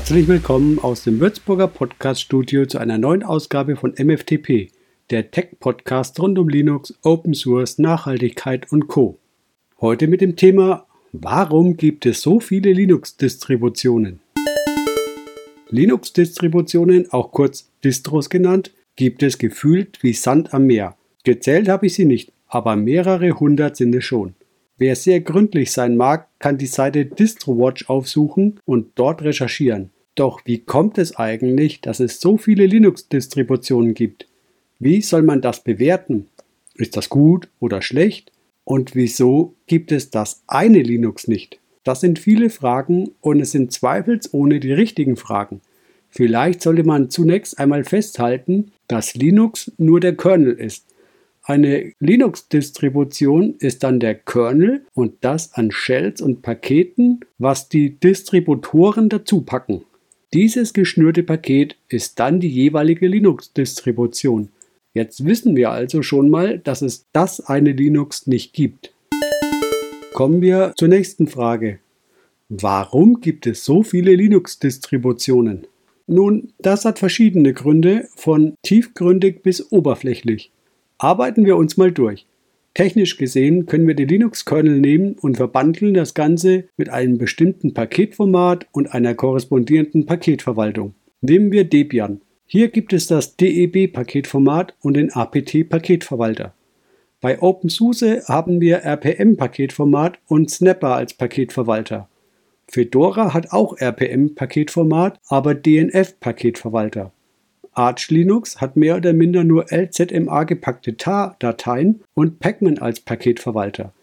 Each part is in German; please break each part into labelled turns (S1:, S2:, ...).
S1: Herzlich willkommen aus dem Würzburger Podcast-Studio zu einer neuen Ausgabe von MFTP, der Tech-Podcast rund um Linux, Open Source, Nachhaltigkeit und Co. Heute mit dem Thema Warum gibt es so viele Linux-Distributionen? Linux-Distributionen, auch kurz Distros genannt, gibt es gefühlt wie Sand am Meer. Gezählt habe ich sie nicht, aber mehrere hundert sind es schon. Wer sehr gründlich sein mag, kann die Seite DistroWatch aufsuchen und dort recherchieren. Doch wie kommt es eigentlich, dass es so viele Linux-Distributionen gibt? Wie soll man das bewerten? Ist das gut oder schlecht? Und wieso gibt es das eine Linux nicht? Das sind viele Fragen und es sind zweifelsohne die richtigen Fragen. Vielleicht sollte man zunächst einmal festhalten, dass Linux nur der Kernel ist eine Linux-Distribution ist dann der Kernel und das an Shells und Paketen, was die Distributoren dazu packen. Dieses geschnürte Paket ist dann die jeweilige Linux-Distribution. Jetzt wissen wir also schon mal, dass es das eine Linux nicht gibt. Kommen wir zur nächsten Frage. Warum gibt es so viele Linux-Distributionen? Nun, das hat verschiedene Gründe, von tiefgründig bis oberflächlich. Arbeiten wir uns mal durch. Technisch gesehen können wir den Linux-Kernel nehmen und verbandeln das Ganze mit einem bestimmten Paketformat und einer korrespondierenden Paketverwaltung. Nehmen wir Debian. Hier gibt es das DEB-Paketformat und den APT-Paketverwalter. Bei OpenSUSE haben wir RPM-Paketformat und Snapper als Paketverwalter. Fedora hat auch RPM-Paketformat, aber DNF-Paketverwalter. Arch Linux hat mehr oder minder nur LZMA gepackte tar-Dateien und Pacman als Paketverwalter.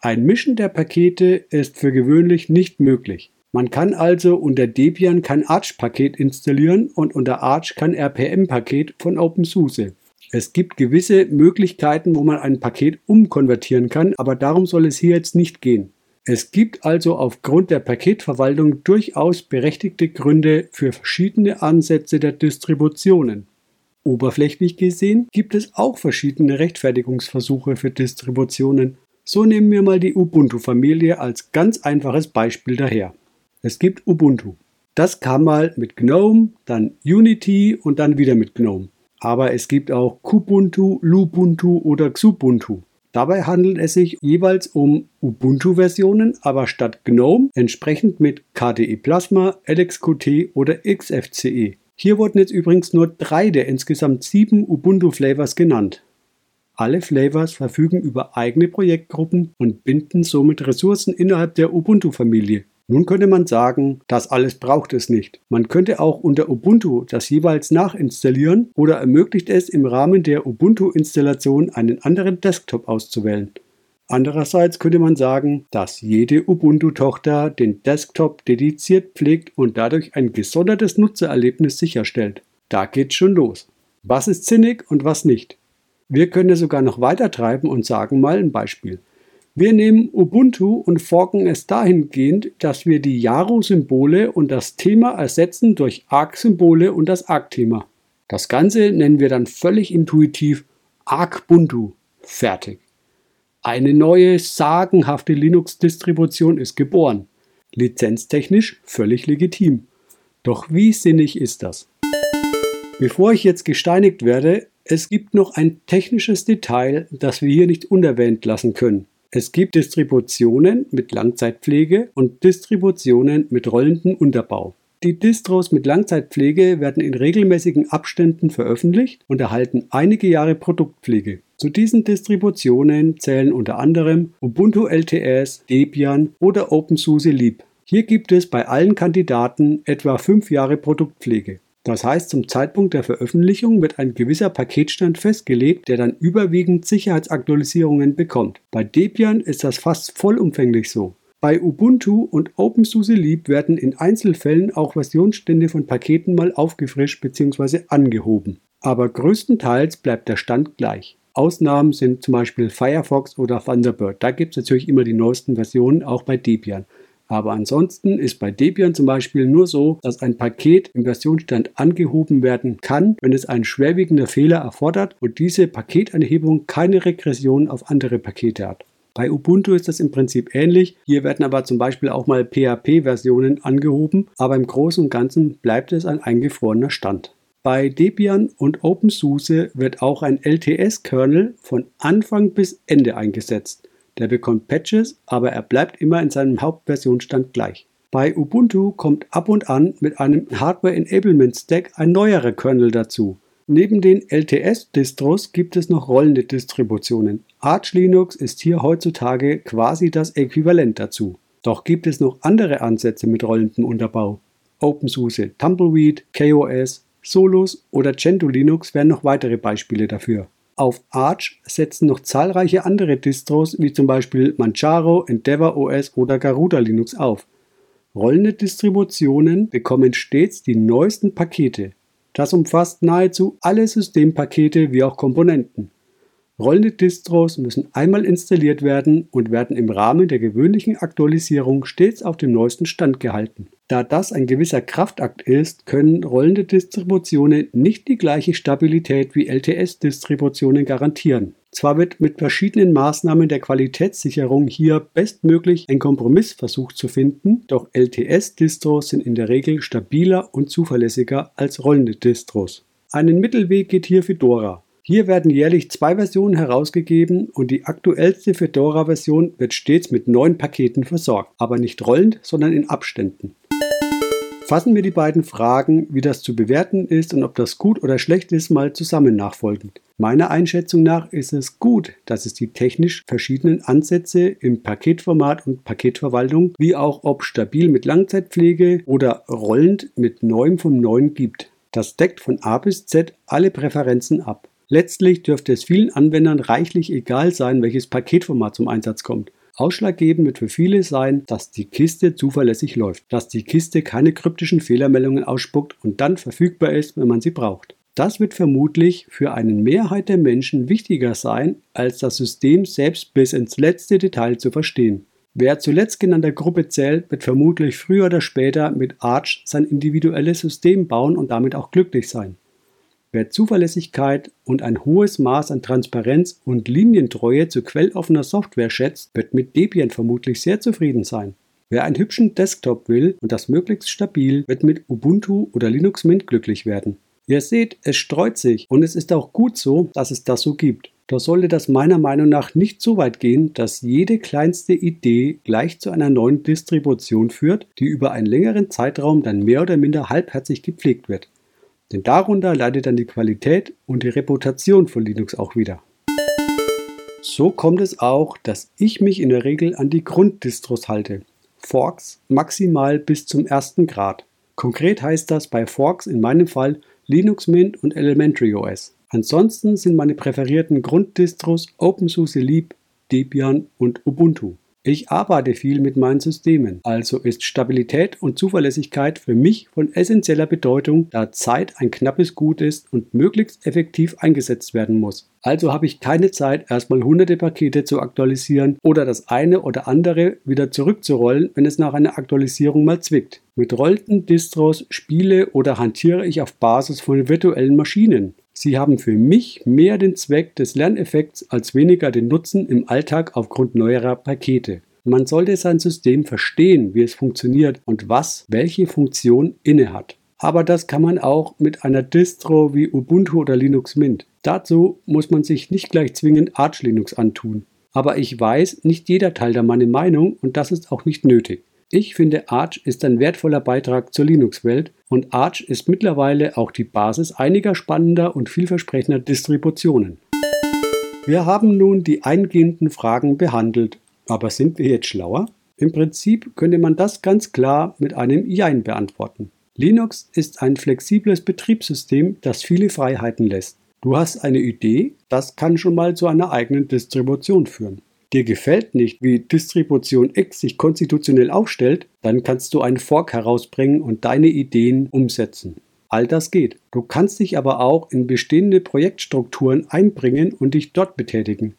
S1: Ein Mischen der Pakete ist für gewöhnlich nicht möglich. Man kann also unter Debian kein Arch-Paket installieren und unter Arch kein RPM-Paket von OpenSUSE. Es gibt gewisse Möglichkeiten, wo man ein Paket umkonvertieren kann, aber darum soll es hier jetzt nicht gehen. Es gibt also aufgrund der Paketverwaltung durchaus berechtigte Gründe für verschiedene Ansätze der Distributionen. Oberflächlich gesehen gibt es auch verschiedene Rechtfertigungsversuche für Distributionen. So nehmen wir mal die Ubuntu-Familie als ganz einfaches Beispiel daher. Es gibt Ubuntu. Das kam mal mit GNOME, dann Unity und dann wieder mit GNOME. Aber es gibt auch Kubuntu, Lubuntu oder Xubuntu. Dabei handelt es sich jeweils um Ubuntu-Versionen, aber statt GNOME entsprechend mit KDE Plasma, LXQT oder XFCE. Hier wurden jetzt übrigens nur drei der insgesamt sieben Ubuntu-Flavors genannt. Alle Flavors verfügen über eigene Projektgruppen und binden somit Ressourcen innerhalb der Ubuntu-Familie. Nun könnte man sagen, das alles braucht es nicht. Man könnte auch unter Ubuntu das jeweils nachinstallieren oder ermöglicht es im Rahmen der Ubuntu-Installation einen anderen Desktop auszuwählen. Andererseits könnte man sagen, dass jede Ubuntu-Tochter den Desktop dediziert pflegt und dadurch ein gesondertes Nutzererlebnis sicherstellt. Da geht's schon los. Was ist sinnig und was nicht? Wir können es sogar noch weiter treiben und sagen mal ein Beispiel. Wir nehmen Ubuntu und forken es dahingehend, dass wir die Yaro-Symbole und das Thema ersetzen durch Arc-Symbole und das Arc-Thema. Das Ganze nennen wir dann völlig intuitiv Arcbuntu. Fertig. Eine neue, sagenhafte Linux-Distribution ist geboren. Lizenztechnisch völlig legitim. Doch wie sinnig ist das? Bevor ich jetzt gesteinigt werde, es gibt noch ein technisches Detail, das wir hier nicht unerwähnt lassen können. Es gibt Distributionen mit Langzeitpflege und Distributionen mit rollendem Unterbau. Die Distros mit Langzeitpflege werden in regelmäßigen Abständen veröffentlicht und erhalten einige Jahre Produktpflege. Zu diesen Distributionen zählen unter anderem Ubuntu LTS, Debian oder OpenSUSE Leap. Hier gibt es bei allen Kandidaten etwa fünf Jahre Produktpflege. Das heißt, zum Zeitpunkt der Veröffentlichung wird ein gewisser Paketstand festgelegt, der dann überwiegend Sicherheitsaktualisierungen bekommt. Bei Debian ist das fast vollumfänglich so. Bei Ubuntu und OpenSUSE Leap werden in Einzelfällen auch Versionsstände von Paketen mal aufgefrischt bzw. angehoben. Aber größtenteils bleibt der Stand gleich. Ausnahmen sind zum Beispiel Firefox oder Thunderbird. Da gibt es natürlich immer die neuesten Versionen, auch bei Debian. Aber ansonsten ist bei Debian zum Beispiel nur so, dass ein Paket im Versionsstand angehoben werden kann, wenn es ein schwerwiegender Fehler erfordert und diese Paketanhebung keine Regression auf andere Pakete hat. Bei Ubuntu ist das im Prinzip ähnlich. Hier werden aber zum Beispiel auch mal PHP-Versionen angehoben, aber im Großen und Ganzen bleibt es ein eingefrorener Stand. Bei Debian und OpenSUSE wird auch ein LTS-Kernel von Anfang bis Ende eingesetzt. Der bekommt Patches, aber er bleibt immer in seinem Hauptversionsstand gleich. Bei Ubuntu kommt ab und an mit einem Hardware Enablement Stack ein neuerer Kernel dazu. Neben den LTS-Distros gibt es noch rollende Distributionen. Arch Linux ist hier heutzutage quasi das Äquivalent dazu. Doch gibt es noch andere Ansätze mit rollendem Unterbau. OpenSUSE, Tumbleweed, KOS, Solus oder Gentoo Linux wären noch weitere Beispiele dafür. Auf Arch setzen noch zahlreiche andere Distros wie zum Beispiel Manjaro, Endeavour OS oder Garuda Linux auf. Rollende Distributionen bekommen stets die neuesten Pakete. Das umfasst nahezu alle Systempakete wie auch Komponenten. Rollende Distros müssen einmal installiert werden und werden im Rahmen der gewöhnlichen Aktualisierung stets auf dem neuesten Stand gehalten. Da das ein gewisser Kraftakt ist, können rollende Distributionen nicht die gleiche Stabilität wie LTS-Distributionen garantieren. Zwar wird mit verschiedenen Maßnahmen der Qualitätssicherung hier bestmöglich ein Kompromiss versucht zu finden, doch LTS-Distros sind in der Regel stabiler und zuverlässiger als rollende Distros. Einen Mittelweg geht hier Fedora. Hier werden jährlich zwei Versionen herausgegeben und die aktuellste Fedora-Version wird stets mit neuen Paketen versorgt, aber nicht rollend, sondern in Abständen. Fassen wir die beiden Fragen, wie das zu bewerten ist und ob das gut oder schlecht ist, mal zusammen nachfolgend. Meiner Einschätzung nach ist es gut, dass es die technisch verschiedenen Ansätze im Paketformat und Paketverwaltung, wie auch ob stabil mit Langzeitpflege oder rollend mit Neuem vom Neuen gibt. Das deckt von A bis Z alle Präferenzen ab. Letztlich dürfte es vielen Anwendern reichlich egal sein, welches Paketformat zum Einsatz kommt. Ausschlaggebend wird für viele sein, dass die Kiste zuverlässig läuft, dass die Kiste keine kryptischen Fehlermeldungen ausspuckt und dann verfügbar ist, wenn man sie braucht. Das wird vermutlich für eine Mehrheit der Menschen wichtiger sein, als das System selbst bis ins letzte Detail zu verstehen. Wer zuletzt genannter Gruppe zählt, wird vermutlich früher oder später mit Arch sein individuelles System bauen und damit auch glücklich sein. Wer Zuverlässigkeit und ein hohes Maß an Transparenz und Linientreue zu quelloffener Software schätzt, wird mit Debian vermutlich sehr zufrieden sein. Wer einen hübschen Desktop will und das möglichst stabil, wird mit Ubuntu oder Linux Mint glücklich werden. Ihr seht, es streut sich und es ist auch gut so, dass es das so gibt. Doch sollte das meiner Meinung nach nicht so weit gehen, dass jede kleinste Idee gleich zu einer neuen Distribution führt, die über einen längeren Zeitraum dann mehr oder minder halbherzig gepflegt wird. Denn darunter leidet dann die Qualität und die Reputation von Linux auch wieder. So kommt es auch, dass ich mich in der Regel an die Grunddistros halte. Forks maximal bis zum ersten Grad. Konkret heißt das bei Forks in meinem Fall Linux Mint und Elementary OS. Ansonsten sind meine präferierten Grunddistros OpenSUSE Leap, Debian und Ubuntu. Ich arbeite viel mit meinen Systemen, also ist Stabilität und Zuverlässigkeit für mich von essentieller Bedeutung, da Zeit ein knappes Gut ist und möglichst effektiv eingesetzt werden muss. Also habe ich keine Zeit, erstmal hunderte Pakete zu aktualisieren oder das eine oder andere wieder zurückzurollen, wenn es nach einer Aktualisierung mal zwickt. Mit rollenden Distros spiele oder hantiere ich auf Basis von virtuellen Maschinen. Sie haben für mich mehr den Zweck des Lerneffekts als weniger den Nutzen im Alltag aufgrund neuerer Pakete. Man sollte sein System verstehen, wie es funktioniert und was welche Funktion innehat. Aber das kann man auch mit einer Distro wie Ubuntu oder Linux Mint. Dazu muss man sich nicht gleich zwingend Arch Linux antun. Aber ich weiß, nicht jeder teilt da meine Meinung und das ist auch nicht nötig. Ich finde, Arch ist ein wertvoller Beitrag zur Linux-Welt und Arch ist mittlerweile auch die Basis einiger spannender und vielversprechender Distributionen. Wir haben nun die eingehenden Fragen behandelt, aber sind wir jetzt schlauer? Im Prinzip könnte man das ganz klar mit einem Jein beantworten. Linux ist ein flexibles Betriebssystem, das viele Freiheiten lässt. Du hast eine Idee, das kann schon mal zu einer eigenen Distribution führen dir gefällt nicht, wie Distribution X sich konstitutionell aufstellt, dann kannst du einen Fork herausbringen und deine Ideen umsetzen. All das geht. Du kannst dich aber auch in bestehende Projektstrukturen einbringen und dich dort betätigen.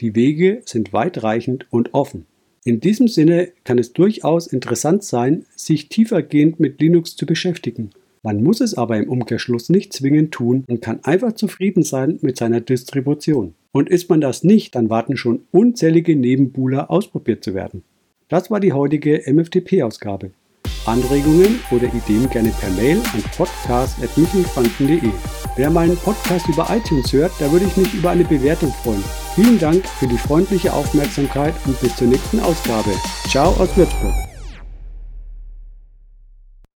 S1: Die Wege sind weitreichend und offen. In diesem Sinne kann es durchaus interessant sein, sich tiefergehend mit Linux zu beschäftigen. Man muss es aber im Umkehrschluss nicht zwingend tun und kann einfach zufrieden sein mit seiner Distribution. Und ist man das nicht, dann warten schon unzählige Nebenbuhler ausprobiert zu werden. Das war die heutige MFTP-Ausgabe. Anregungen oder Ideen gerne per Mail an podcast.michelfranken.de. Wer meinen Podcast über iTunes hört, da würde ich mich über eine Bewertung freuen. Vielen Dank für die freundliche Aufmerksamkeit und bis zur nächsten Ausgabe. Ciao aus Würzburg.